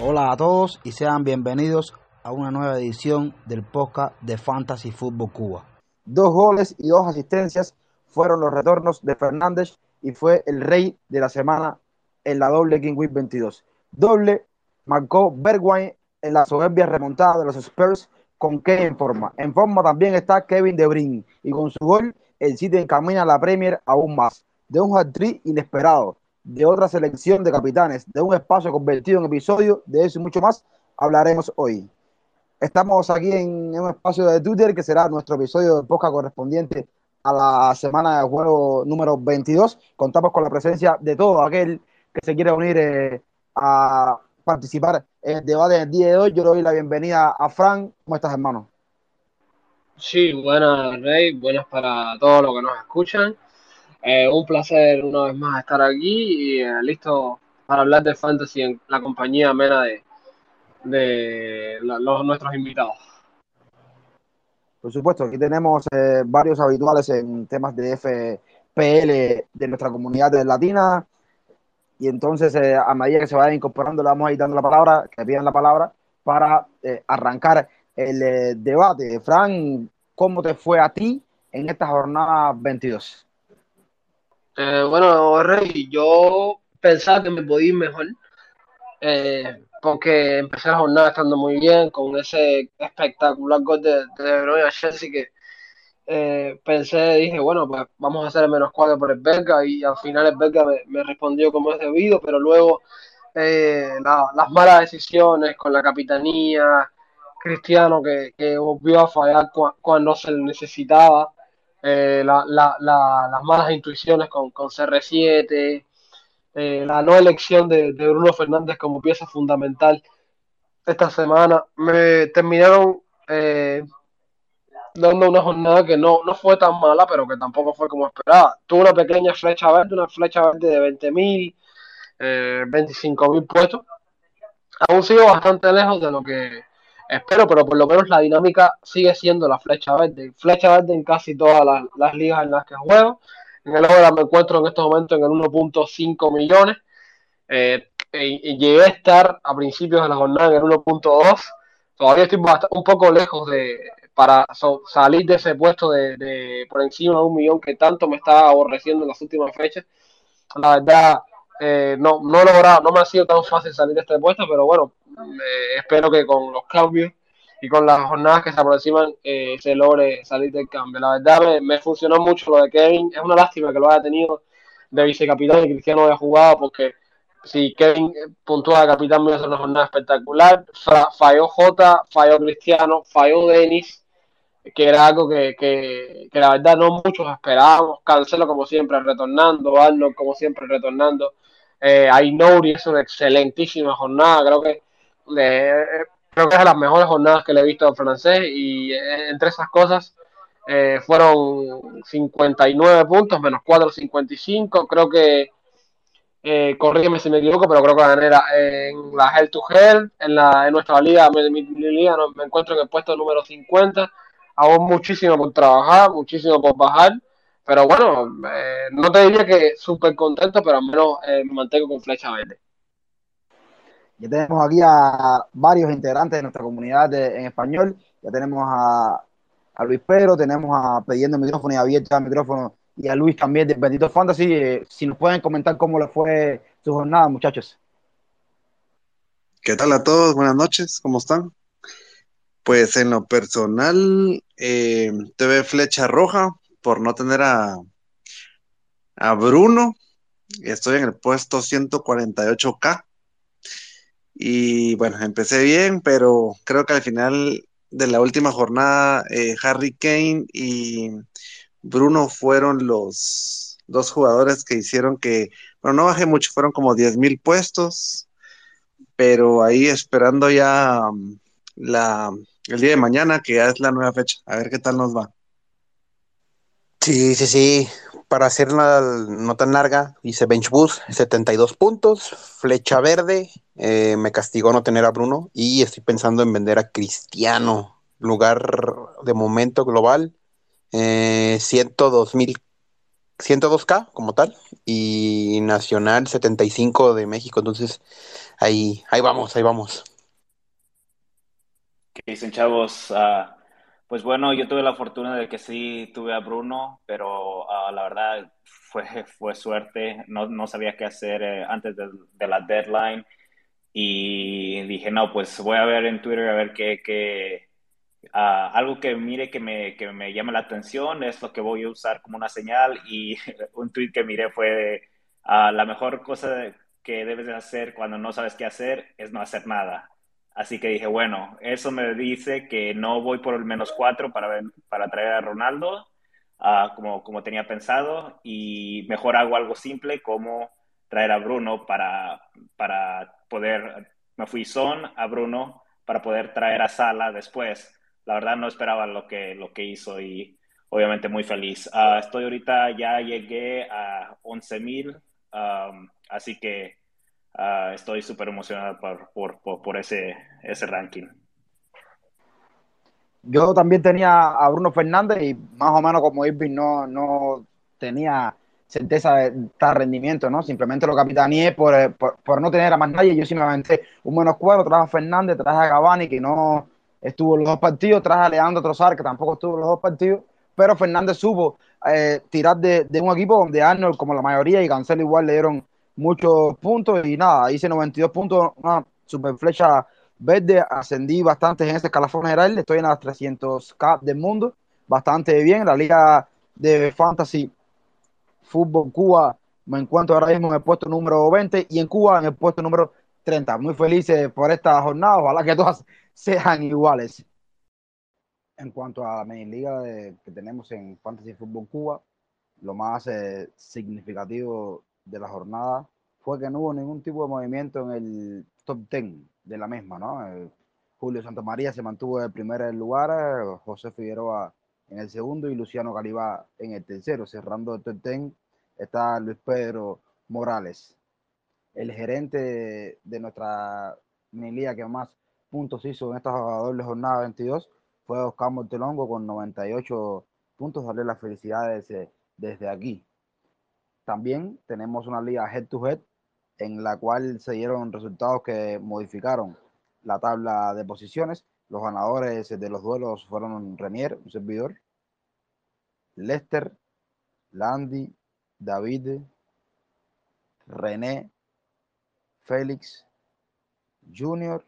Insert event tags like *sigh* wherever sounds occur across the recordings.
Hola a todos y sean bienvenidos a una nueva edición del podcast de Fantasy Football Cuba. Dos goles y dos asistencias fueron los retornos de Fernández y fue el rey de la semana en la doble King Week 22. Doble marcó Bergwijn en la soberbia remontada de los Spurs con Kane en forma. En forma también está Kevin De y con su gol el City encamina a la Premier aún más. De un hat-trick inesperado, de otra selección de capitanes, de un espacio convertido en episodio, de eso y mucho más hablaremos hoy. Estamos aquí en, un espacio de Twitter que será nuestro episodio de podcast correspondiente a la semana de juego número 22. Contamos con la presencia de todo aquel que se quiere unir eh, a participar en el debate del día de hoy. Yo le doy la bienvenida a Fran. ¿Cómo estás, hermano? Sí, buenas, Rey. Buenas para todos los que nos escuchan. Eh, un placer una vez más estar aquí y eh, listo para hablar de fantasy en la compañía amena de, de los, nuestros invitados. Por supuesto, aquí tenemos eh, varios habituales en temas de FPL de nuestra comunidad latina. Y entonces, a medida que se vayan incorporando, le vamos a ir dando la palabra, que pidan la palabra, para arrancar el debate. Fran, ¿cómo te fue a ti en esta jornada 22? Eh, bueno, Rey, yo pensaba que me podía ir mejor, eh, porque empecé la jornada estando muy bien, con ese espectacular gol de, de a Chelsea que eh, pensé, dije, bueno, pues vamos a hacer el menos cuatro por el Belga, y al final el Belga me, respondió como es debido, pero luego las malas decisiones con la capitanía, Cristiano que, volvió a fallar cuando se necesitaba, eh, la, las malas intuiciones con, con CR7, eh, la no elección de, Bruno Fernández como pieza fundamental esta semana, me terminaron eh, dando una jornada que no, no fue tan mala, pero que tampoco fue como esperaba. Tuve una pequeña flecha verde, una flecha verde de 20.000, eh, 25.000 puestos. Aún sigo bastante lejos de lo que espero, pero por lo menos la dinámica sigue siendo la flecha verde. Flecha verde en casi todas las, ligas en las que juego. En el hora me encuentro en estos momentos en el 1.5 millones. Eh, y, llegué a estar a principios de la jornada en el 1.2. Todavía estoy un poco lejos de para salir de ese puesto de, por encima de un millón que tanto me estaba aborreciendo en las últimas fechas. La verdad, eh, no, no he logrado, no me ha sido tan fácil salir de este puesto, pero bueno, eh, espero que con los cambios y con las jornadas que se aproximan eh, se logre salir del cambio. La verdad me, funcionó mucho lo de Kevin. Es una lástima que lo haya tenido de vicecapitán y Cristiano haya jugado porque si Kevin puntúa de capitán me a ser una jornada espectacular. falló Jota, falló Cristiano, falló Denis, que era algo que, que, la verdad no muchos esperábamos. Cancelo como siempre retornando, Arnold como siempre retornando. Eh, Ainouri es una excelentísima jornada, creo que creo que es de las mejores jornadas que le he visto al francés y eh, entre esas cosas eh, fueron 59 puntos, menos 4, 55. Creo que, eh, corrígeme si me equivoco, pero creo que gané en la Hell to Hell, en, la, en nuestra liga, me encuentro en el puesto número 50. Aún muchísimo por trabajar, muchísimo por bajar. Pero bueno, eh, no te diría que súper contento, pero al menos me mantengo con flecha verde. Ya tenemos aquí a varios integrantes de nuestra comunidad en español. Ya tenemos a, Luis Pedro, tenemos a Pidiendo el Micrófono y Abierto el Micrófono y a Luis también de Bendito Fantasy. Eh, si nos pueden comentar cómo le fue su jornada, muchachos. ¿Qué tal a todos? Buenas noches, ¿cómo están? Pues en lo personal, eh, flecha roja por no tener a, a Bruno. Estoy en el puesto 148K. Y bueno, empecé bien, pero creo que al final de la última jornada, eh, Harry Kane y Bruno fueron los dos jugadores que hicieron que, bueno, no bajé mucho, fueron como 10 mil puestos, pero ahí esperando ya um, la, el día de mañana, que ya es la nueva fecha, a ver qué tal nos va. Sí, sí, sí. Para hacerla no tan larga, hice bench boost, 72 puntos, flecha verde, eh, me castigó no tener a Bruno y estoy pensando en vender a Cristiano, lugar de momento global, eh, 102 mil 102K como tal y Nacional 75 de México. Entonces, ahí, ahí vamos, ahí vamos. ¿Qué dicen, chavos? Uh, pues bueno, yo tuve la fortuna de que sí tuve a Bruno, pero uh, la verdad fue, fue suerte. No, no sabía qué hacer eh, antes de, la deadline y dije, no, pues voy a ver en Twitter a ver qué, qué Uh, algo que mire que me, que me llame la atención es lo que voy a usar como una señal y *laughs* un tweet que miré fue uh, la mejor cosa que debes de hacer cuando no sabes qué hacer es no hacer nada. Así que dije, bueno, eso me dice que no voy por el menos cuatro para, para traer a Ronaldo, uh, como, como tenía pensado, y mejor hago algo simple como traer a Bruno para, para poder, me fui son a Bruno para poder traer a Sala después la verdad no esperaba lo que, lo que hizo y obviamente muy feliz. Uh, estoy ahorita, ya llegué a 11 mil, um, así que uh, estoy súper emocionado por, por, por, ese, ese ranking. Yo también tenía a Bruno Fernández y más o menos como Irving no, no tenía certeza de tal rendimiento, ¿no? Simplemente lo capitaneé por, por, por, no tener a más nadie. Yo simplemente un menos cuatro, traje a Fernández, traje a Cavani, que no estuvo los dos partidos, tras a Leandro Trozar, que tampoco estuvo los dos partidos, pero Fernández supo eh, tirar de, de, un equipo donde Arnold, como la mayoría, y Cancelo igual le dieron muchos puntos, y nada, hice 92 puntos, una super flecha verde, ascendí bastante en ese escalafón general, estoy en las 300k del mundo, bastante bien, la liga de Fantasy Fútbol Cuba me encuentro ahora mismo en el puesto número 20 y en Cuba en el puesto número 30. Muy felices por esta jornada, ojalá que todas *laughs* sean iguales. En cuanto a la liga de, que tenemos en Fantasy Fútbol Cuba, lo más eh, significativo de la jornada fue que no hubo ningún tipo de movimiento en el top 10 de la misma, ¿no? Eh, Julio Santamaría se mantuvo en el primer lugar, eh, José Figueroa en el segundo y Luciano Calibá en el tercero. Cerrando el top 10 está Luis Pedro Morales. El gerente de nuestra liga que más puntos hizo en esta doble jornada 22 fue Oscar Montelongo con 98 puntos. Darle las felicidades desde aquí. También tenemos una liga head to head en la cual se dieron resultados que modificaron la tabla de posiciones. Los ganadores de los duelos fueron Renier, un servidor, Lester, Landy, David, René, Félix, Junior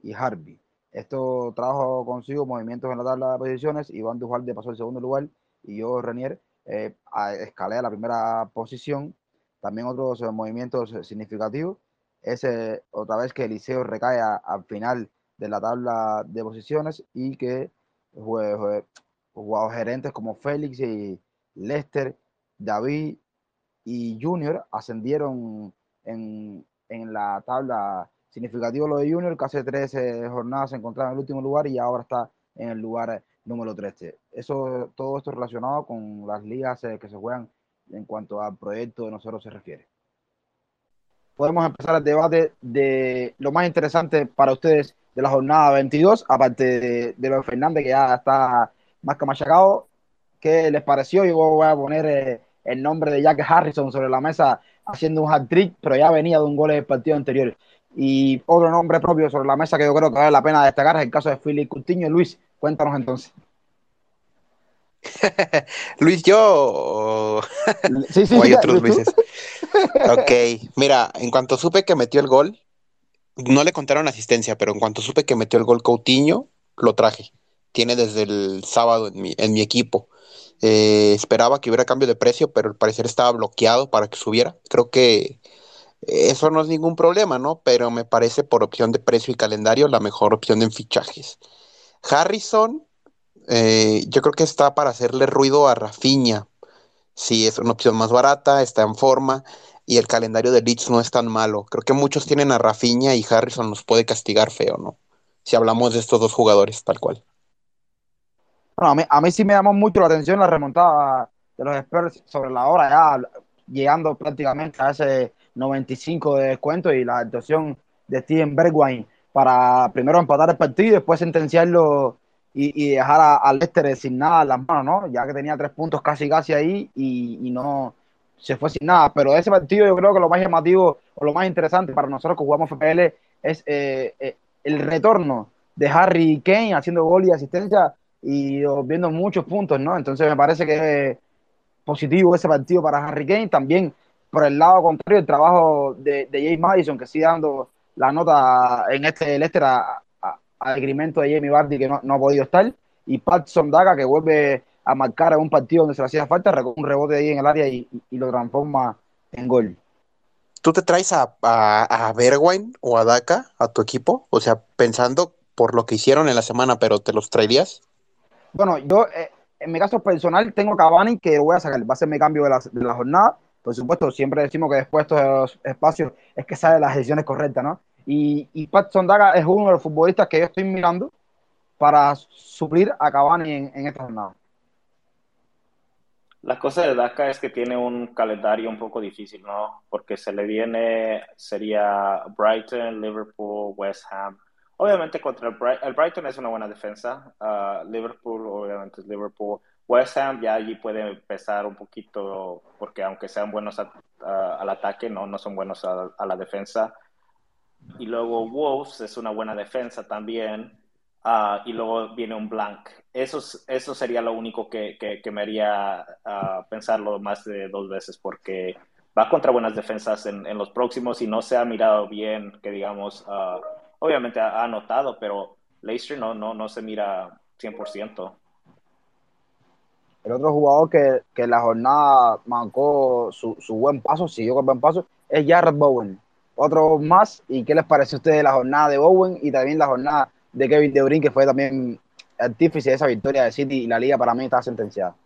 y Harvey. Esto trajo consigo movimientos en la tabla de posiciones. Iván Dujalde pasó el segundo lugar y yo, Renier, eh, escalé a la primera posición. También otros eh, movimientos significativos. Ese, otra vez que Eliseo recae al final de la tabla de posiciones y que jugadores gerentes como Félix y Lester, David y Junior ascendieron en, en la tabla significativo lo de Junior, que hace 13 jornadas se encontraba en el último lugar y ahora está en el lugar número 13. Eso, todo esto relacionado con las ligas que se juegan en cuanto al proyecto de nosotros se refiere. Podemos empezar el debate de lo más interesante para ustedes de la jornada 22, aparte de, de Fernández, que ya está más que machacado. ¿Qué les pareció? Yo voy a poner eh, el nombre de Jack Harrison sobre la mesa haciendo un hat-trick, pero ya venía de un gol en el partido anterior. Y otro nombre propio sobre la mesa que yo creo que vale la pena destacar es el caso de Philip Coutinho. Luis, cuéntanos entonces. *laughs* Luis, yo. sí, sí, *laughs* o hay otros Luises. ok, mira, en cuanto supe que metió el gol, no le contaron asistencia, pero en cuanto supe que metió el gol Coutinho, lo traje. Tiene desde el sábado en mi, en mi equipo. Eh, esperaba que hubiera cambio de precio, pero al parecer estaba bloqueado para que subiera. Creo que eso no es ningún problema, ¿no? Pero me parece por opción de precio y calendario la mejor opción en fichajes. Harrison, eh, yo creo que está para hacerle ruido a Rafinha. Sí, es una opción más barata, está en forma y el calendario de Leeds no es tan malo. Creo que muchos tienen a Rafinha y Harrison nos puede castigar feo, ¿no? Si hablamos de estos dos jugadores, tal cual. Bueno, a mí, a mí sí me llamó mucho la atención la remontada de los Spurs sobre la hora, ya llegando prácticamente a ese 95 de descuento y la actuación de Steven Bergwijn para primero empatar el partido después sentenciarlo y, dejar al Leicester sin nada en las manos, ¿no? Ya que tenía tres puntos casi casi ahí y, no se fue sin nada. Pero ese partido yo creo que lo más llamativo o lo más interesante para nosotros que jugamos FPL es eh, eh, el retorno de Harry Kane haciendo gol y asistencia y viendo muchos puntos, ¿no? Entonces me parece que es positivo ese partido para Harry Kane. También por el lado contrario, el trabajo de, de James Madison, que sigue dando la nota en este Leicester a, a, decremento de Jamie Vardy, que no, no, ha podido estar, y Pat Sondaga, que vuelve a marcar en un partido donde se le hacía falta, recoge un rebote ahí en el área y, y, lo transforma en gol. ¿Tú te traes a, a, a Bergwijn o a Daka a tu equipo? O sea, pensando por lo que hicieron en la semana, pero ¿te los traerías? Bueno, yo eh, en mi caso personal tengo Cavani que lo voy a sacar, va a ser mi cambio de la, de la jornada. Por supuesto, siempre decimos que después de estos espacios es que sale las decisiones correctas, ¿no? Y, y Pat Sondaga es uno de los futbolistas que yo estoy mirando para suplir a Cavani en, en esta jornada. La cosa de Daka es que tiene un calendario un poco difícil, ¿no? Porque se le viene, sería Brighton, Liverpool, West Ham, Obviamente contra el, Brighton, el Brighton es una buena defensa. Uh, Liverpool, obviamente es Liverpool. West Ham ya allí puede empezar un poquito, porque aunque sean buenos al ataque, no, no son buenos a, la defensa. Y luego Wolves es una buena defensa también. Uh, y luego viene un blank. Eso, eso sería lo único que, que, que me haría uh, pensarlo más de dos veces, porque va contra buenas defensas en, en, los próximos y no se ha mirado bien, que digamos, obviamente ha, anotado, pero Leicester no, no, no se mira 100%. El otro jugador que, que la jornada mancó su, su, buen paso, siguió con buen paso, es Jared Bowen. Otro más, ¿y qué les parece a ustedes la jornada de Bowen y también la jornada de Kevin De Bruyne, que fue también artífice de esa victoria de City y la liga para mí está sentenciada?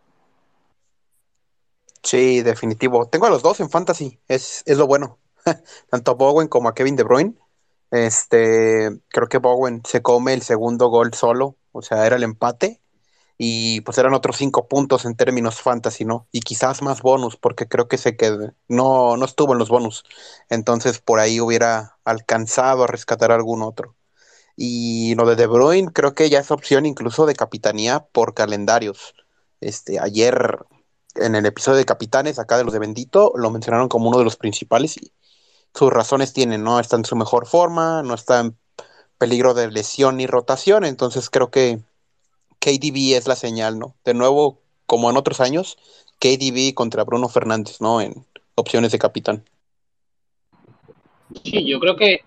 Sí, definitivo. Tengo a los dos en fantasy, es, es lo bueno. *laughs* Tanto a Bowen como a Kevin De Bruyne. Este, creo que Bowen se come el segundo gol solo, o sea, era el empate y pues eran otros cinco puntos en términos fantasy, ¿no? Y quizás más bonus, porque creo que se quedó, no, no estuvo en los bonus, entonces por ahí hubiera alcanzado a rescatar algún otro. Y lo de De Bruyne creo que ya es opción incluso de capitanía por calendarios. Este, ayer en el episodio de Capitanes, acá de los de Bendito, lo mencionaron como uno de los principales y sus razones tienen, no está en su mejor forma, no está en peligro de lesión ni rotación, entonces creo que KDB es la señal, ¿no? De nuevo, como en otros años, KDB contra Bruno Fernández, ¿no? En opciones de capitán. Sí, yo creo que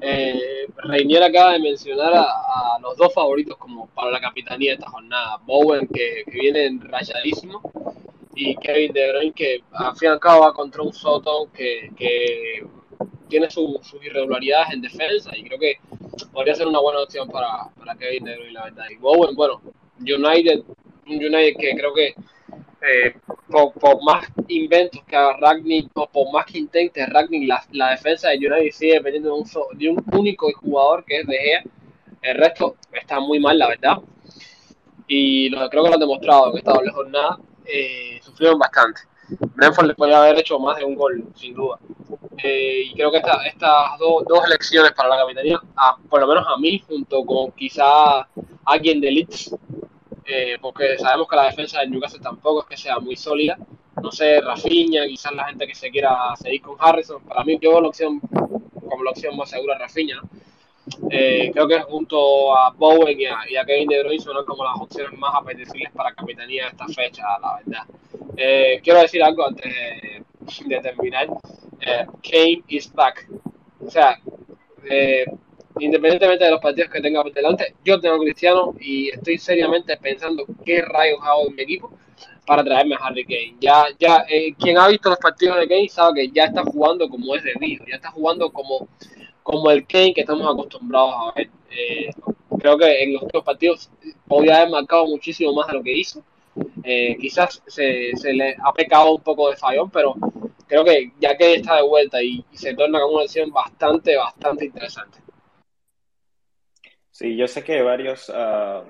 eh, Reinier acaba de mencionar a, los dos favoritos como para la capitanía de esta jornada. Bowen, que, que viene rayadísimo, y Kevin De Bruyne que al fin y al cabo va contra un Soto que, que tiene su, sus irregularidades en defensa y creo que podría ser una buena opción para, para Kevin De Bruyne la verdad y Bowen bueno United un United que creo que eh, por, por, más inventos que haga Ragnick o por más que intente Ragnick la, la defensa de United sigue dependiendo de un, de un único jugador que es De Gea el resto está muy mal la verdad y lo, creo que lo han demostrado en esta doble jornada eh, sufrieron bastante. Brentford le podría haber hecho más de un gol, sin duda. Eh, y creo que esta, estas do, dos elecciones para la capitanía, por lo menos a mí, junto con quizá alguien de Leeds, eh, porque sabemos que la defensa de Newcastle tampoco es que sea muy sólida. No sé, Rafinha, quizás la gente que se quiera seguir con Harrison. Para mí, yo la opción, como la opción más segura, Rafinha. Eh, creo que junto a Bowen y a, Kevin De Bruyne son como las opciones más apetecibles para capitanía de esta fecha, la verdad. Quiero decir algo antes de terminar. Eh, Kane is back. O sea, eh, independientemente de los partidos que tenga por delante, yo tengo Cristiano y estoy seriamente pensando qué rayos hago en mi equipo para traerme a Harry Kane. Ya, ya, eh, quien ha visto los partidos de Kane sabe que ya está jugando como es debido, ya está jugando como como el Kane que estamos acostumbrados a ver. Eh, creo que en los otros partidos podría haber marcado muchísimo más de lo que hizo. Eh, quizás se, se, le ha pecado un poco de fallón, pero creo que ya que está de vuelta y, y se torna como una decisión bastante, bastante interesante. Sí, yo sé que varios uh,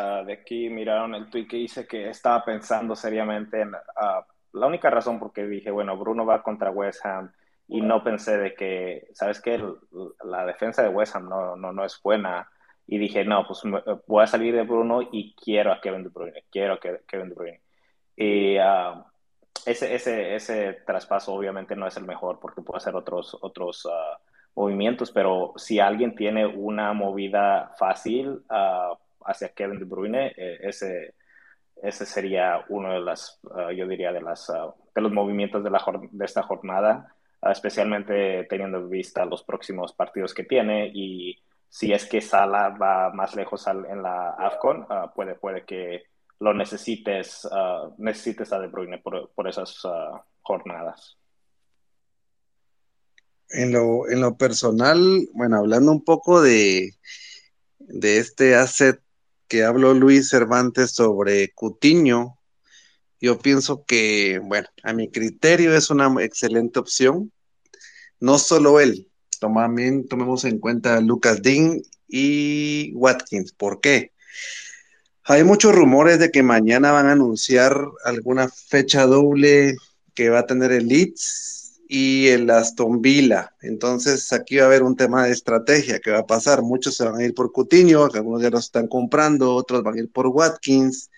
uh, de aquí miraron el tweet que hice que estaba pensando seriamente en uh, la única razón porque dije, bueno, Bruno va contra West Ham y no pensé de que, ¿sabes qué? La defensa de West Ham no, no, no es buena y dije, no, pues voy a salir de Bruno y quiero a Kevin De Bruyne, quiero a Kevin De Bruyne. Y ese, ese, ese traspaso obviamente no es el mejor porque puede hacer otros, otros uh, movimientos, pero si alguien tiene una movida fácil uh, hacia Kevin De Bruyne, eh, ese, ese sería uno de las, yo diría, de, las, de los movimientos de, la, de esta jornada, especialmente teniendo en vista los próximos partidos que tiene y si es que Sala va más lejos en la AFCON, puede, puede que lo necesites, uh, necesites a De Bruyne por, por esas uh, jornadas. En lo, en lo personal, bueno, hablando un poco de, de este asset que habló Luis Cervantes sobre Cutiño, yo pienso que, bueno, a mi criterio es una excelente opción. No solo él, también tomemos en cuenta Lucas Dean y Watkins. ¿Por qué? Hay muchos rumores de que mañana van a anunciar alguna fecha doble que va a tener el Leeds y el Aston Villa. Entonces aquí va a haber un tema de estrategia que va a pasar. Muchos se van a ir por Coutinho, algunos ya los están comprando, otros van a ir por Watkins.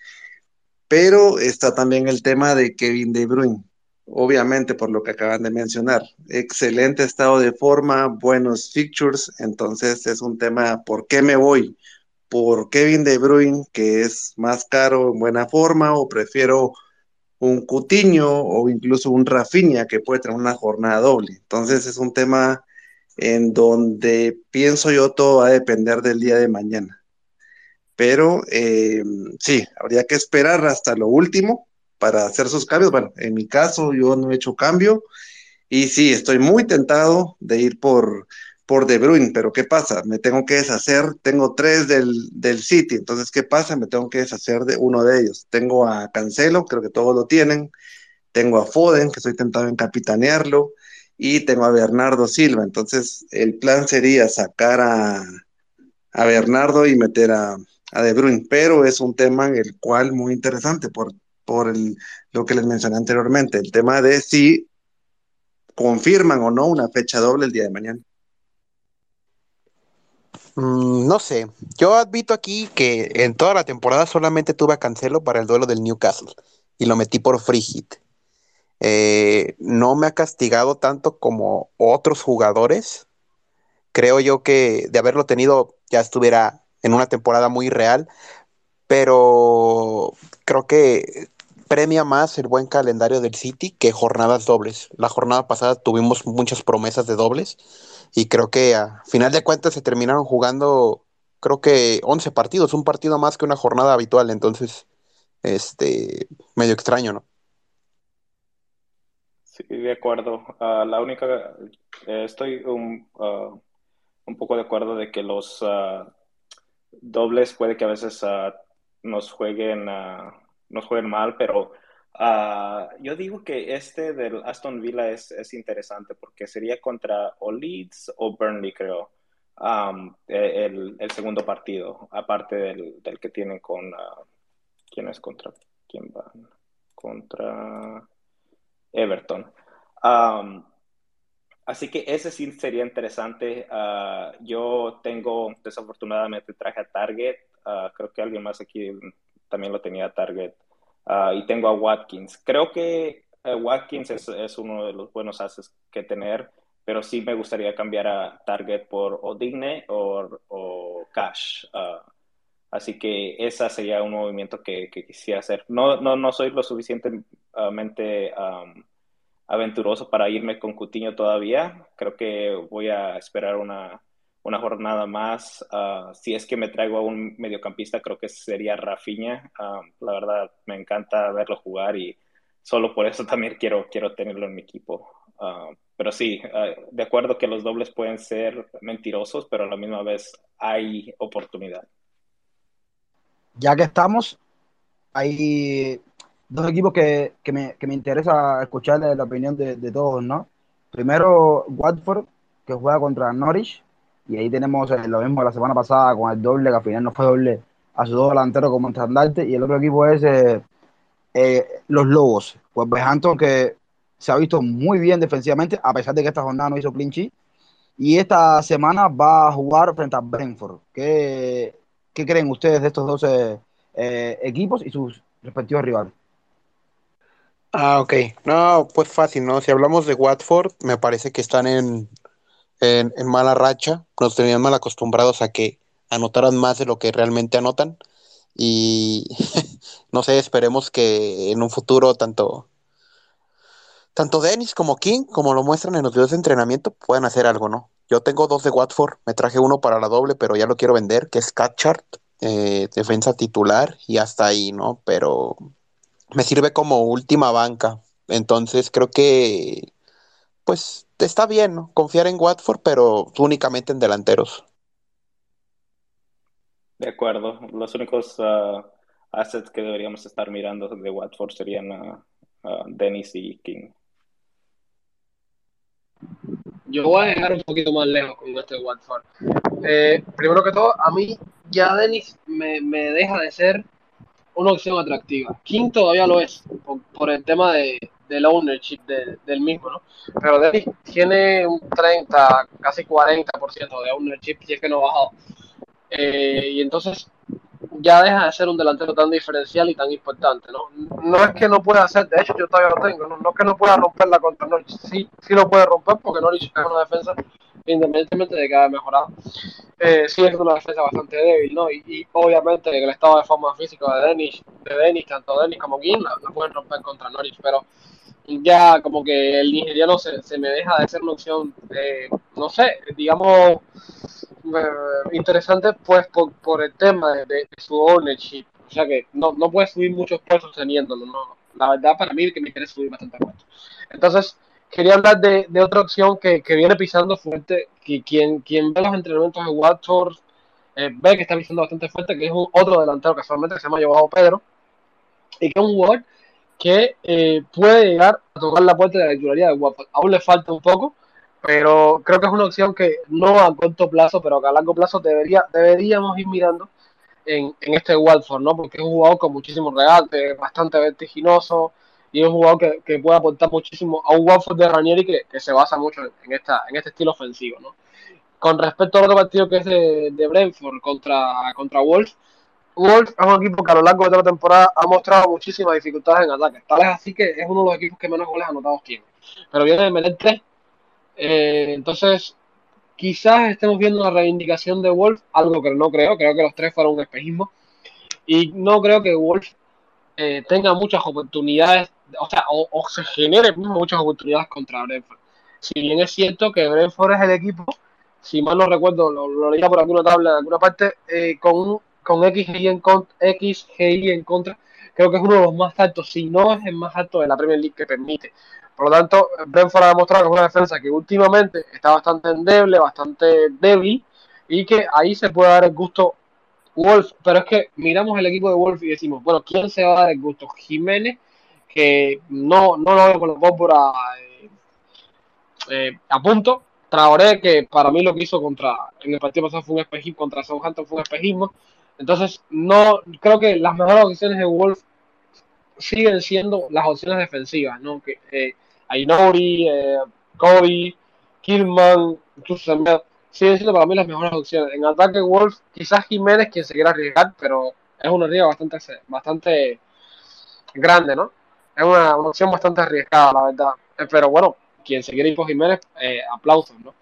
Pero está también el tema de Kevin De Bruyne. Obviamente, por lo que acaban de mencionar, excelente estado de forma, buenos fixtures, entonces es un tema, ¿por qué me voy? Por Kevin De Bruyne, que es más caro en buena forma, o prefiero un Cutiño o incluso un Rafinha que puede tener una jornada doble. Entonces es un tema en donde pienso yo todo va a depender del día de mañana. Pero eh, sí, habría que esperar hasta lo último para hacer sus cambios. Bueno, en mi caso yo no he hecho cambio y sí, estoy muy tentado de ir por por De Bruyne, pero ¿qué pasa? Me tengo que deshacer, tengo tres del, del City, entonces ¿qué pasa? Me tengo que deshacer de uno de ellos. Tengo a Cancelo, creo que todos lo tienen, tengo a Foden, que estoy tentado en capitanearlo, y tengo a Bernardo Silva, entonces el plan sería sacar a, a Bernardo y meter a, a, De Bruyne, pero es un tema en el cual muy interesante por, por el, lo que les mencioné anteriormente, el tema de si confirman o no una fecha doble el día de mañana. Mm, no sé, yo admito aquí que en toda la temporada solamente tuve a Cancelo para el duelo del Newcastle y lo metí por free hit. Eh, no me ha castigado tanto como otros jugadores. Creo yo que de haberlo tenido ya estuviera en una temporada muy real, pero creo que premia más el buen calendario del City que jornadas dobles. La jornada pasada tuvimos muchas promesas de dobles y creo que a final de cuentas se terminaron jugando, creo que 11 partidos, un partido más que una jornada habitual, entonces, este, medio extraño, ¿no? Sí, de acuerdo. Uh, la única, eh, estoy un, uh, un, poco de acuerdo de que los uh, dobles puede que a veces nos jueguen, nos jueguen mal, pero Uh, yo digo que este del Aston Villa es, es, interesante porque sería contra o Leeds o Burnley, creo, um, el, el, segundo partido, aparte del, del que tienen con... Uh, ¿Quién es contra? ¿Quién va? Contra Everton. Um, así que ese sí sería interesante. Uh, yo tengo, desafortunadamente, traje a Target. creo que alguien más aquí también lo tenía Target. Ah, y tengo a Watkins. Creo que eh, Watkins es, uno de los buenos haces que tener, pero sí me gustaría cambiar a Target por o, o Cash. Uh, así que ese sería un movimiento que, quisiera hacer. No, no, no soy lo suficientemente aventuroso para irme con Cutiño todavía. Creo que voy a esperar una, una jornada más. Uh, si es que me traigo a un mediocampista, creo que sería Rafinha. Uh, la verdad, me encanta verlo jugar y solo por eso también quiero, quiero tenerlo en mi equipo. Uh, pero sí, de acuerdo que los dobles pueden ser mentirosos, pero a la misma vez hay oportunidad. Ya que estamos, hay dos equipos que, que, me, que me, interesa escuchar la opinión de, de todos, ¿no? Primero, Watford, que juega contra Norwich y ahí tenemos eh, lo mismo la semana pasada con el doble, que al final no fue doble a su dos delantero como estandarte. Y el otro equipo es eh, eh, los Lobos. Pues Behanton que se ha visto muy bien defensivamente, a pesar de que esta jornada no hizo clinchy. y esta semana va a jugar frente a Brentford. ¿Qué, qué creen ustedes de estos dos equipos y sus respectivos rivales? Ah, ok. No, pues fácil, ¿no? Si hablamos de Watford, me parece que están en, en, mala racha. Nos tenían mal acostumbrados a que anotaran más de lo que realmente anotan. Y *laughs* no sé, esperemos que en un futuro tanto, tanto Dennis como King, como lo muestran en los videos de entrenamiento, puedan hacer algo, ¿no? Yo tengo dos de Watford, me traje uno para la doble, pero ya lo quiero vender, que es Catchart, eh, defensa titular, y hasta ahí, ¿no? Pero me sirve como última banca. Entonces creo que, pues, está bien, ¿no? Confiar en Watford, pero únicamente en delanteros. De acuerdo. Los únicos uh, assets que deberíamos estar mirando de Watford serían uh, uh, Dennis y King. Yo voy a dejar un poquito más lejos con este Watford. Eh, primero que todo, a mí ya Dennis me, me deja de ser una opción atractiva. King todavía lo es, por, el tema de, del ownership del mismo, ¿no? Pero Dennis tiene un 30, casi 40% de ownership, y es que no ha bajado. Eh, y entonces ya deja de ser un delantero tan diferencial y tan importante, ¿no? No es que no pueda hacer, de hecho yo todavía lo tengo, no, no es que no pueda romperla contra Norwich, sí, sí lo puede romper porque Norwich es una defensa independientemente de que haya mejorado, eh, sí es una defensa bastante débil, ¿no? Y, obviamente el estado de forma física de Denis, de Denis, tanto Denis como King, la, pueden romper contra Norwich, pero ya como que el nigeriano se, se me deja de ser una opción, eh, no sé, digamos, eh, interesante pues por, por el tema de, su ownership, o sea que no, no puede subir muchos pesos teniéndolo, ¿no? La verdad para mí que me quiere subir bastante mucho. Entonces, quería hablar de, de otra opción que, que, viene pisando fuerte, que quien, quien ve los entrenamientos de Watford eh, ve que está pisando bastante fuerte, que es un otro delantero casualmente que se llama Joao Pedro, y que es un jugador que eh, puede llegar a tocar la puerta de la titularidad de Watford. Aún le falta un poco, pero creo que es una opción que no a corto plazo, pero que a largo plazo debería, deberíamos ir mirando en, en este Watford, ¿no? Porque es un jugador con muchísimo regate, bastante vertiginoso, y es un jugador que, puede aportar muchísimo a un Watford de Ranieri que, que se basa mucho en, esta, en este estilo ofensivo, ¿no? Con respecto al otro partido que es de, de Brentford contra, contra Wolves, Wolves es un equipo que a lo largo de toda la temporada ha mostrado muchísimas dificultades en ataque. Tal es así que es uno de los equipos que menos goles anotados tiene. Pero viene de meter tres. Eh, entonces, quizás estemos viendo una reivindicación de Wolves, algo que no creo. Creo que los tres fueron un espejismo. Y no creo que Wolves eh, tenga muchas oportunidades o sea, o, se generen muchas oportunidades contra Brentford. Si bien es cierto que Brentford es el equipo, si mal no recuerdo, lo, leía por alguna tabla, en alguna parte, eh, con, con XGI, en XGI en contra, creo que es uno de los más altos, si no es el más alto de la Premier League que permite. Por lo tanto, Brentford ha demostrado que es una defensa que últimamente está bastante endeble, bastante débil, y que ahí se puede dar el gusto Wolf, pero es que miramos el equipo de Wolf y decimos, bueno, ¿quién se va a dar el gusto? Jiménez que no, no lo veo con la pólvora eh, eh, a punto. Traoré, que para mí lo que hizo contra, en el partido pasado fue un espejismo, contra Southampton fue un espejismo. Entonces, no, creo que las mejores opciones de Wolf siguen siendo las opciones defensivas, ¿no? Que, eh, Ainori, eh, Kobe, Killman, incluso siguen siendo para mí las mejores opciones. En ataque Wolf, quizás Jiménez quien se quiera arriesgar, pero es una riesgo bastante, bastante grande, ¿no? es una, opción bastante arriesgada, la verdad. Eh, pero bueno, quien se quiere ir por Jiménez, eh, aplausos, ¿no?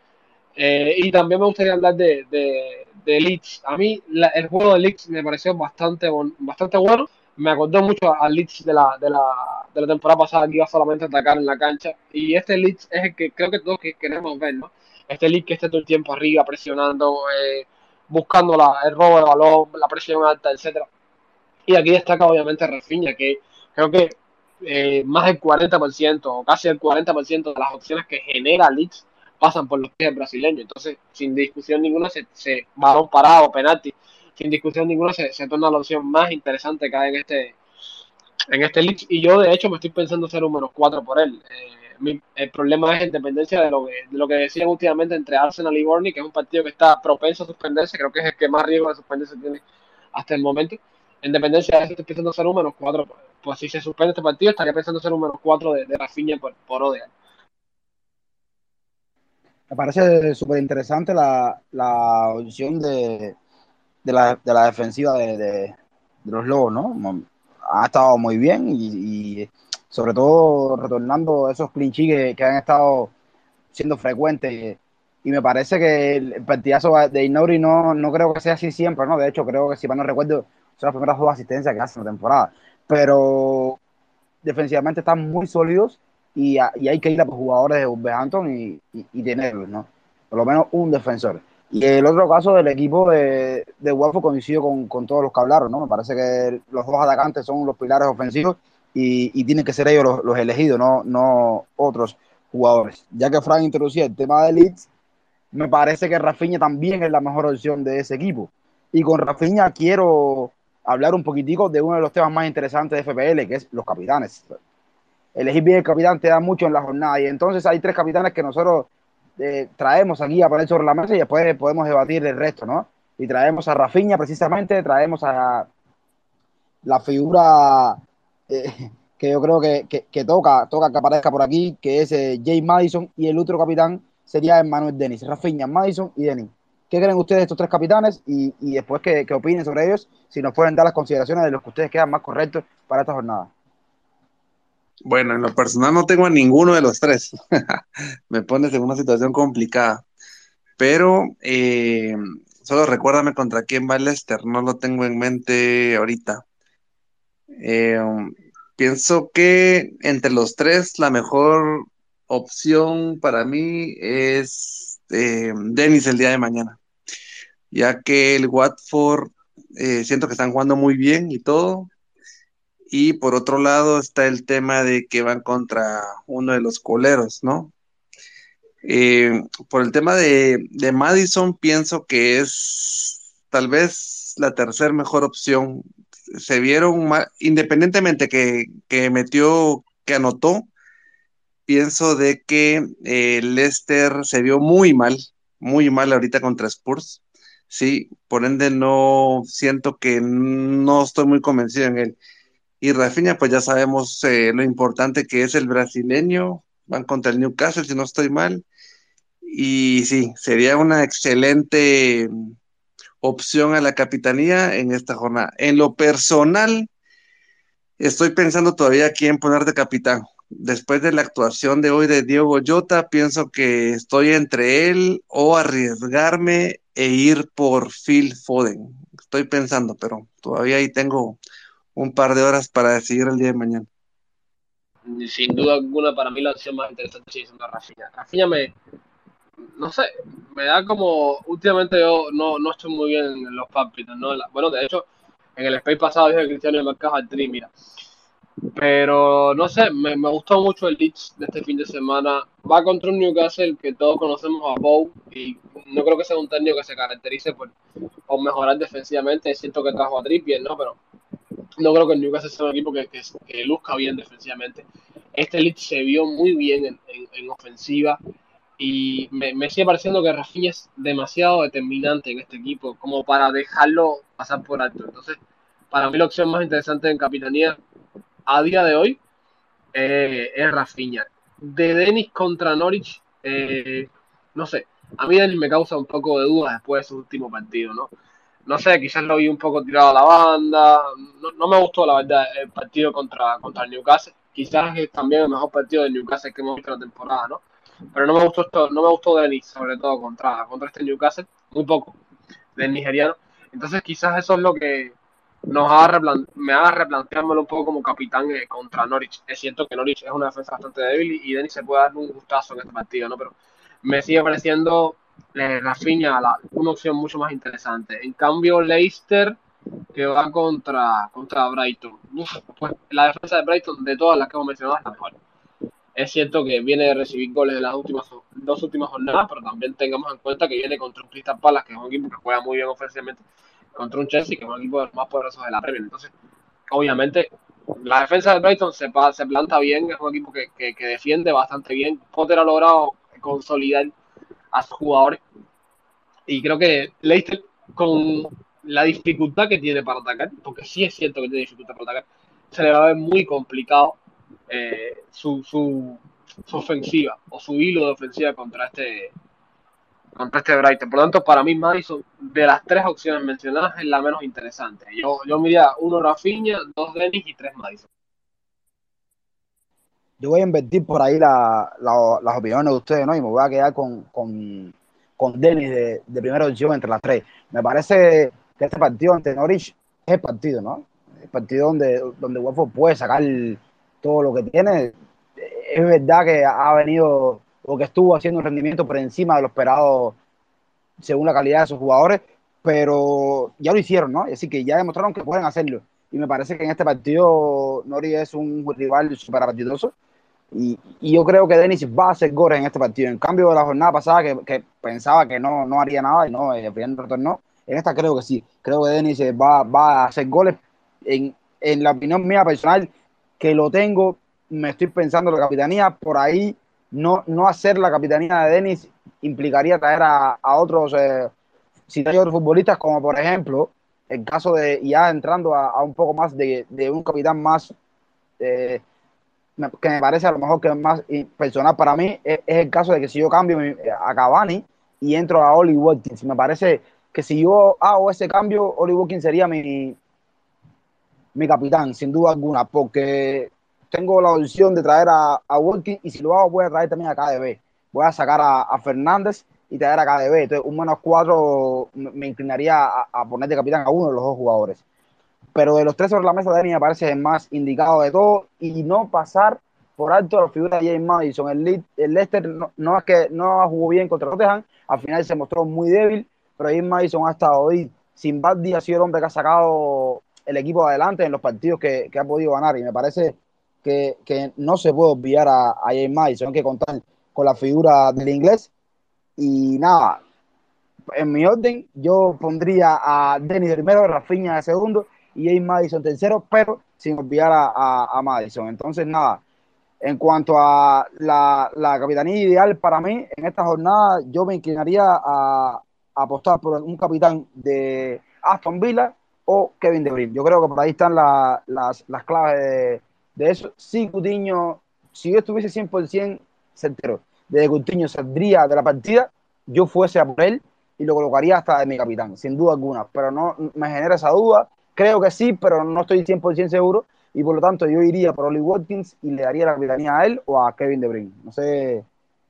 Eh, y también me gustaría hablar de, de, de Leeds. A mí el juego de Leeds me pareció bastante, bastante bueno. Me acordó mucho al Leeds de la, de, la, de la temporada pasada que iba solamente a atacar en la cancha. Y este Leeds es el que creo que todos queremos ver, ¿no? Este Leeds que esté todo el tiempo arriba, presionando, buscando la, el robo de balón, la presión alta, etcétera. Y aquí destaca obviamente Rafinha, que creo que eh, más del 40% o casi el 40% de las opciones que genera Leeds pasan por los pies brasileños. Entonces, sin discusión ninguna, se, se balón parado, penalti, sin discusión ninguna, se, se, torna la opción más interesante que hay en este en este Leeds. Y yo, de hecho, me estoy pensando hacer un menos 4 por él. Eh, el problema es en dependencia de lo que, de lo que decían últimamente entre Arsenal y Burnley, que es un partido que está propenso a suspenderse, creo que es el que más riesgo de suspenderse tiene hasta el momento. En dependencia de eso, estoy pensando hacer un menos 4 por él pues si se suspende este partido, estaría pensando ser un menos 4 de, de Rafinha por, por. Me parece súper interesante la, la opción de, de, la, de la defensiva de, de, los Lobos, ¿no? Ha estado muy bien y, sobre todo retornando esos clinchí que, que han estado siendo frecuentes y me parece que el partidazo de Inori no, no creo que sea así siempre, ¿no? De hecho, creo que si mal no recuerdo, son las primeras dos asistencias que hace en la temporada. Pero defensivamente están muy sólidos y, hay que ir a los jugadores de Wolverhampton y, y, y, tenerlos, ¿no? Por lo menos un defensor. Y el otro caso del equipo de, de Watford coincido con, todos los que hablaron, ¿no? Me parece que los dos atacantes son los pilares ofensivos y, y tienen que ser ellos los, los elegidos, no, no otros jugadores. Ya que Frank introducía el tema de Leeds, me parece que Rafinha también es la mejor opción de ese equipo. Y con Rafinha quiero hablar un poquitico de uno de los temas más interesantes de FPL, que es los capitanes. Elegir bien el capitán te da mucho en la jornada y entonces hay tres capitanes que nosotros eh, traemos aquí a poner sobre la mesa y después podemos debatir el resto, ¿no? Y traemos a Rafinha precisamente, traemos a la figura eh, que yo creo que, que, que, toca, toca que aparezca por aquí, que es eh, Jay Madison y el otro capitán sería Emmanuel Dennis, Rafinha, Madison y Dennis. ¿Qué creen ustedes de estos tres capitanes? Y, y después que, que, opinen sobre ellos, si nos pueden dar las consideraciones de los que ustedes quedan más correctos para esta jornada. Bueno, en lo personal no tengo a ninguno de los tres. *laughs* Me pones en una situación complicada. Pero eh, solo recuérdame contra quién va Lester, no lo tengo en mente ahorita. Eh, pienso que entre los tres la mejor opción para mí es eh, Dennis el día de mañana, ya que el Watford eh, siento que están jugando muy bien y todo. Y por otro lado está el tema de que van contra uno de los coleros, ¿no? Eh, por el tema de, de, Madison, pienso que es tal vez la tercera mejor opción. Se vieron, independientemente que, que metió, que anotó, pienso de que eh, Leicester se vio muy mal, muy mal ahorita contra Spurs. Sí, por ende no siento que no estoy muy convencido en él. Y Rafinha, pues ya sabemos eh, lo importante que es el brasileño. Van contra el Newcastle, si no estoy mal. Y sí, sería una excelente opción a la capitanía en esta jornada. En lo personal, estoy pensando todavía quién poner de capitán después de la actuación de hoy de Diego Jota, pienso que estoy entre él o arriesgarme e ir por Phil Foden. Estoy pensando, pero todavía ahí tengo un par de horas para decidir el día de mañana. Sin duda alguna, para mí la opción más interesante sigue siendo Rafinha. Rafinha me, no sé, me da como, últimamente yo no, no estoy muy bien en los pálpitos, ¿no? Bueno, de hecho, en el space pasado dije Cristiano me marcaba el tri, mira. Pero no sé, me, me, gustó mucho el Leeds de este fin de semana. Va contra un Newcastle que todos conocemos a Bow y no creo que sea un técnico que se caracterice por, por mejorar defensivamente. Siento que trajo a Trippier, ¿no? Pero no creo que el Newcastle sea un equipo que, que, luzca bien defensivamente. Este Leeds se vio muy bien en, en, en ofensiva y me, me, sigue pareciendo que Rafinha es demasiado determinante en este equipo como para dejarlo pasar por alto. Entonces, para mí la opción más interesante en capitanía a día de hoy eh, es Rafinha. De Denis contra Norwich, eh, no sé, a mí Denis me causa un poco de dudas después de su último partido, ¿no? No sé, quizás lo vi un poco tirado a la banda, no, no me gustó la verdad el partido contra, contra el Newcastle, quizás es también el mejor partido del Newcastle que hemos visto la temporada, ¿no? Pero no me gustó esto, no me gustó Denis, sobre todo contra, contra este Newcastle, muy poco del nigeriano. Entonces quizás eso es lo que, nos haga me haga replanteármelo un poco como capitán eh, contra Norwich. Es cierto que Norwich es una defensa bastante débil y Denis se puede dar un gustazo en este partido, ¿no? Pero me sigue pareciendo Rafinha la, una opción mucho más interesante. En cambio, Leicester, que va contra, contra Brighton. Uf, pues la defensa de Brighton, de todas las que hemos mencionado, mejor. Es cierto que viene de recibir goles en las últimas dos últimas jornadas, pero también tengamos en cuenta que viene contra un Crystal Palace, que es un equipo que juega muy bien ofensivamente contra un Chelsea que es un equipo de los más poderosos de la Premier. Entonces, obviamente, la defensa del Brighton se, se planta bien, es un equipo que, que, que, defiende bastante bien. Potter ha logrado consolidar a sus jugadores y creo que Leicester con la dificultad que tiene para atacar, porque sí es cierto que tiene dificultad para atacar, se le va a ver muy complicado eh, su, su, su ofensiva o su hilo de ofensiva contra este contra este Brighton. Por lo tanto, para mí Madison, de las tres opciones mencionadas, es la menos interesante. Yo, yo miraría uno Rafinha, dos Dennis y tres Madison. Yo voy a invertir por ahí la, la, las opiniones de ustedes, ¿no? Y me voy a quedar con, con, con Dennis de, de primera opción entre las tres. Me parece que este partido ante Norwich es el partido, ¿no? El partido donde, donde puede sacar todo lo que tiene. Es verdad que ha venido o que estuvo haciendo un rendimiento por encima de lo esperado según la calidad de sus jugadores, pero ya lo hicieron, ¿no? Así que ya demostraron que pueden hacerlo. Y me parece que en este partido Nori es un rival súper apetitoso. Y, y, yo creo que Denis va a hacer goles en este partido. En cambio de la jornada pasada, que, que pensaba que no, no haría nada y no, el primer retorno, en esta creo que sí. Creo que Denis va, va a hacer goles. En, en la opinión mía personal, que lo tengo, me estoy pensando en la capitanía, por ahí no, no hacer la capitanía de Denis implicaría traer a, a otros, eh, si hay otros futbolistas, como por ejemplo, el caso de, ya entrando a, a un poco más de, de, un capitán más, eh, que me parece a lo mejor que es más personal para mí, es, el caso de que si yo cambio a Cavani y entro a Oli Watkins, me parece que si yo hago ese cambio, Oli Watkins sería mi, mi capitán, sin duda alguna, porque tengo la opción de traer a, a Wilkins y si lo hago voy a traer también a KDB. Voy a sacar a, a Fernández y traer a KDB. Entonces, un menos cuatro me inclinaría a, a, poner de capitán a uno de los dos jugadores. Pero de los tres sobre la mesa, Dani me parece el más indicado de todo y no pasar por alto la figura de James Madison. El, el Leicester no, no, es que no jugó bien contra Tottenham, al final se mostró muy débil, pero James Madison ha estado hoy sin Baddi, ha sido el hombre que ha sacado el equipo adelante en los partidos que, que ha podido ganar y me parece que, que no se puede obviar a, a James Madison, hay que contar con la figura del inglés. Y nada, en mi orden, yo pondría a Denis primero, Rafinha de segundo y James Madison tercero, pero sin olvidar a, a, a, Madison. Entonces, nada, en cuanto a la, la, capitanía ideal para mí, en esta jornada yo me inclinaría a, a apostar por un capitán de Aston Villa o Kevin De Bruyne. Yo creo que por ahí están la, las, las claves de, de eso, sí, Coutinho, si yo estuviese 100% certero de que Coutinho saldría de la partida, yo fuese a por él y lo colocaría hasta de mi capitán, sin duda alguna. Pero no me genera esa duda. Creo que sí, pero no estoy 100% seguro. Y por lo tanto, yo iría por Oli Watkins y le daría la capitanía a él o a Kevin De Bruyne. No sé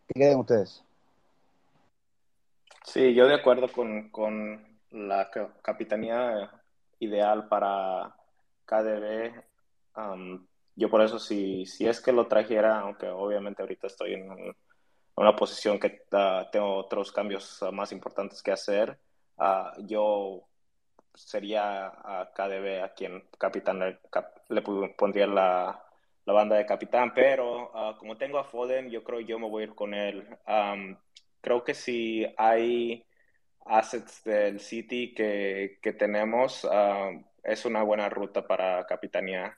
qué queden ustedes. Sí, yo de acuerdo con, con la capitanía ideal para KDB. Um, yo por eso, si, si es que lo trajera, aunque obviamente ahorita estoy en un, una posición que uh, tengo otros cambios uh, más importantes que hacer, uh, yo sería a KDB a quien capitán le, pondría la, la, banda de capitán, pero como tengo a Foden, yo creo yo me voy a ir con él. Creo que si hay assets del City que, que tenemos, es una buena ruta para capitanía.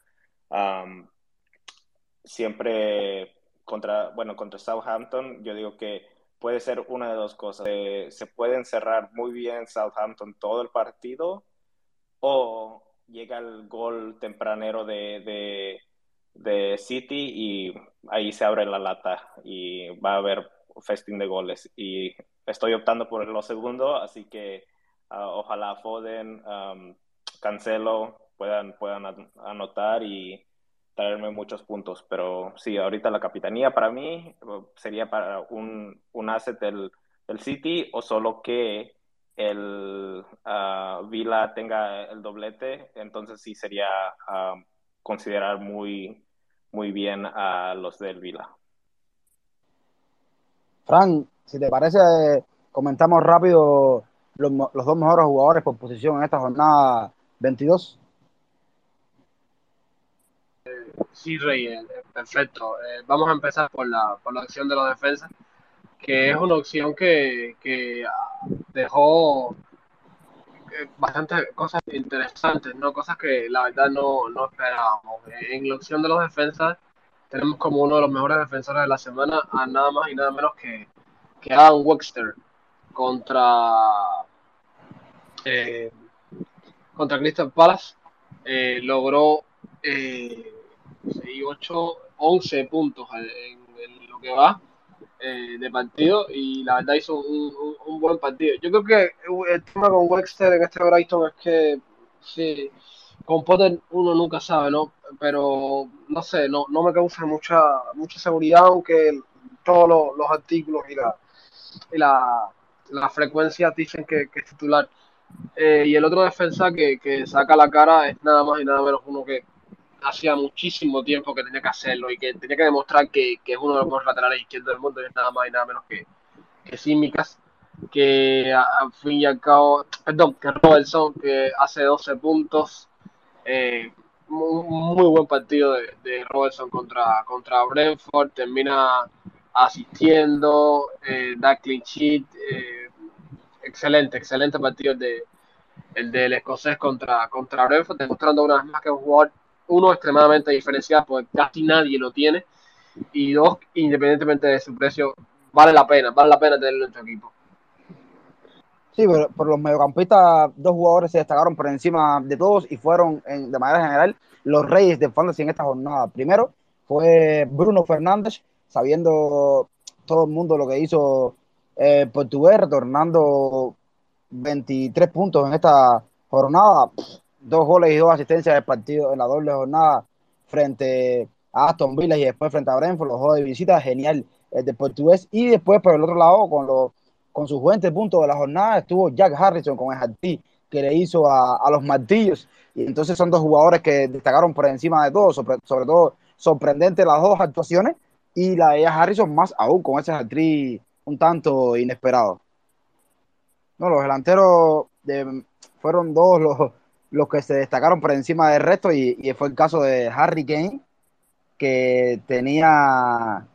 Siempre contra, bueno, contra Southampton, yo digo que puede ser una de dos cosas. Eh, se puede encerrar muy bien Southampton todo el partido o llega el gol tempranero de, de, de, City y ahí se abre la lata y va a haber festín de goles. Y estoy optando por lo segundo, así que uh, ojalá Foden, um, Cancelo puedan, puedan anotar y traerme muchos puntos, pero sí, ahorita la capitanía para mí sería para un, un asset del, del City o solo que el uh, Vila tenga el doblete, entonces sí sería uh, considerar muy, muy bien a los del Vila. Fran, si te parece, comentamos rápido los, los dos mejores jugadores por posición en esta jornada 22. Sí, Rey, eh, perfecto. Eh, vamos a empezar por la, por la opción de los defensas, que es una opción que, que dejó eh, bastantes cosas interesantes, ¿no? Cosas que la verdad no, no esperábamos. En la opción de los defensas tenemos como uno de los mejores defensores de la semana a nada más y nada menos que, que Adam Wexter contra eh, contra Crystal Palace. Eh, logró eh, 6, 8, 11 puntos en, en, lo que va. Eh, de partido y la verdad hizo un, buen partido. Yo creo que el tema con Wexter en este Brighton es que sí, con Potter uno nunca sabe, ¿no? Pero no sé, no, no me causa mucha mucha seguridad, aunque todos los, artículos y la, y la, la frecuencia dicen que, es titular. Eh, y el otro defensa que, que saca la cara es nada más y nada menos uno que hacía muchísimo tiempo que tenía que hacerlo y que tenía que demostrar que, es uno de los mejores laterales izquierdos del mundo y es nada más y nada menos que, que Simicas, que al fin y al cabo, perdón, que Robertson, que hace 12 puntos, eh, muy, buen partido de, de, Robertson contra, contra Brentford, termina asistiendo, eh, da clean eh, excelente, excelente partido de, el del escocés contra, contra Brentford, demostrando una vez más que es un jugador uno, extremadamente diferenciado, porque casi nadie lo tiene, y dos, independientemente de su precio, vale la pena, vale la pena tenerlo en tu equipo. Sí, pero por los mediocampistas, dos jugadores se destacaron por encima de todos y fueron, de manera general, los reyes de fantasy en esta jornada. Primero fue Bruno Fernández, sabiendo todo el mundo lo que hizo eh, Portugués, retornando 23 puntos en esta jornada dos goles y dos asistencias del partido en la doble jornada frente a Aston Villa y después frente a Brentford, los dos de visita, genial el de portugués. Y después por el otro lado, con, los con sus 20 puntos de la jornada, estuvo Jack Harrison con el Hattí que le hizo a, los martillos. Y entonces son dos jugadores que destacaron por encima de todo, sobre, todo sorprendente las dos actuaciones y la de Harrison más aún con ese hat un tanto inesperado. No, los delanteros de, fueron dos los, los que se destacaron por encima del resto y, fue el caso de Harry Kane, que tenía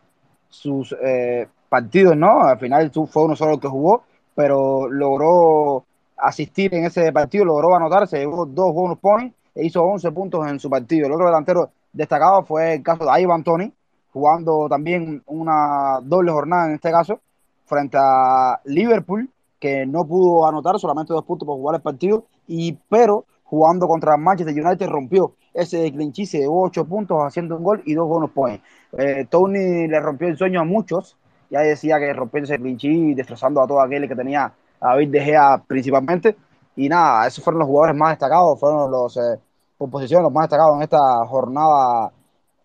sus eh, partidos, ¿no? Al final fue uno solo el que jugó, pero logró asistir en ese partido, logró anotarse, llevó dos bonus points e hizo 11 puntos en su partido. El otro delantero destacado fue el caso de Ivan Tony, jugando también una doble jornada en este caso, frente a Liverpool, que no pudo anotar solamente dos puntos por jugar el partido, y pero jugando contra Manchester United, rompió ese de 8 puntos haciendo un gol y dos bonus points. Eh, Tony le rompió el sueño a muchos, ya decía que rompió ese clinchí destrozando a todo aquel que tenía a David De Gea principalmente. Y nada, esos fueron los jugadores más destacados, fueron los, eh, por posición, los más destacados en esta jornada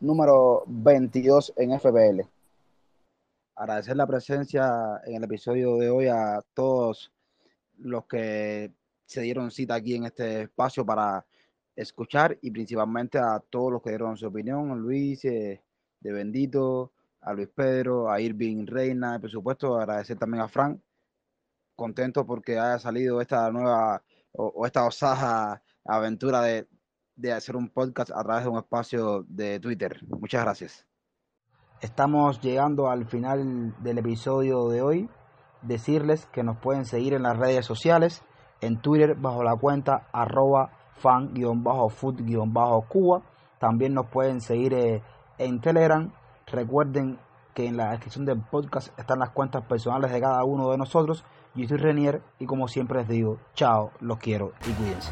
número 22 en FPL. Agradecer la presencia en el episodio de hoy a todos los que se dieron cita aquí en este espacio para escuchar y principalmente a todos los que dieron su opinión, Luis eh, de Bendito, a Luis Pedro, a Irving Reina, por supuesto agradecer también a Frank, contento porque haya salido esta nueva o, esta osada aventura de, de hacer un podcast a través de un espacio de Twitter. Muchas gracias. Estamos llegando al final del episodio de hoy. Decirles que nos pueden seguir en las redes sociales en Twitter bajo la cuenta arroba fan-food-cuba. También nos pueden seguir eh, en Telegram. Recuerden que en la descripción del podcast están las cuentas personales de cada uno de nosotros. Yo soy Renier y como siempre les digo, chao, los quiero y cuídense.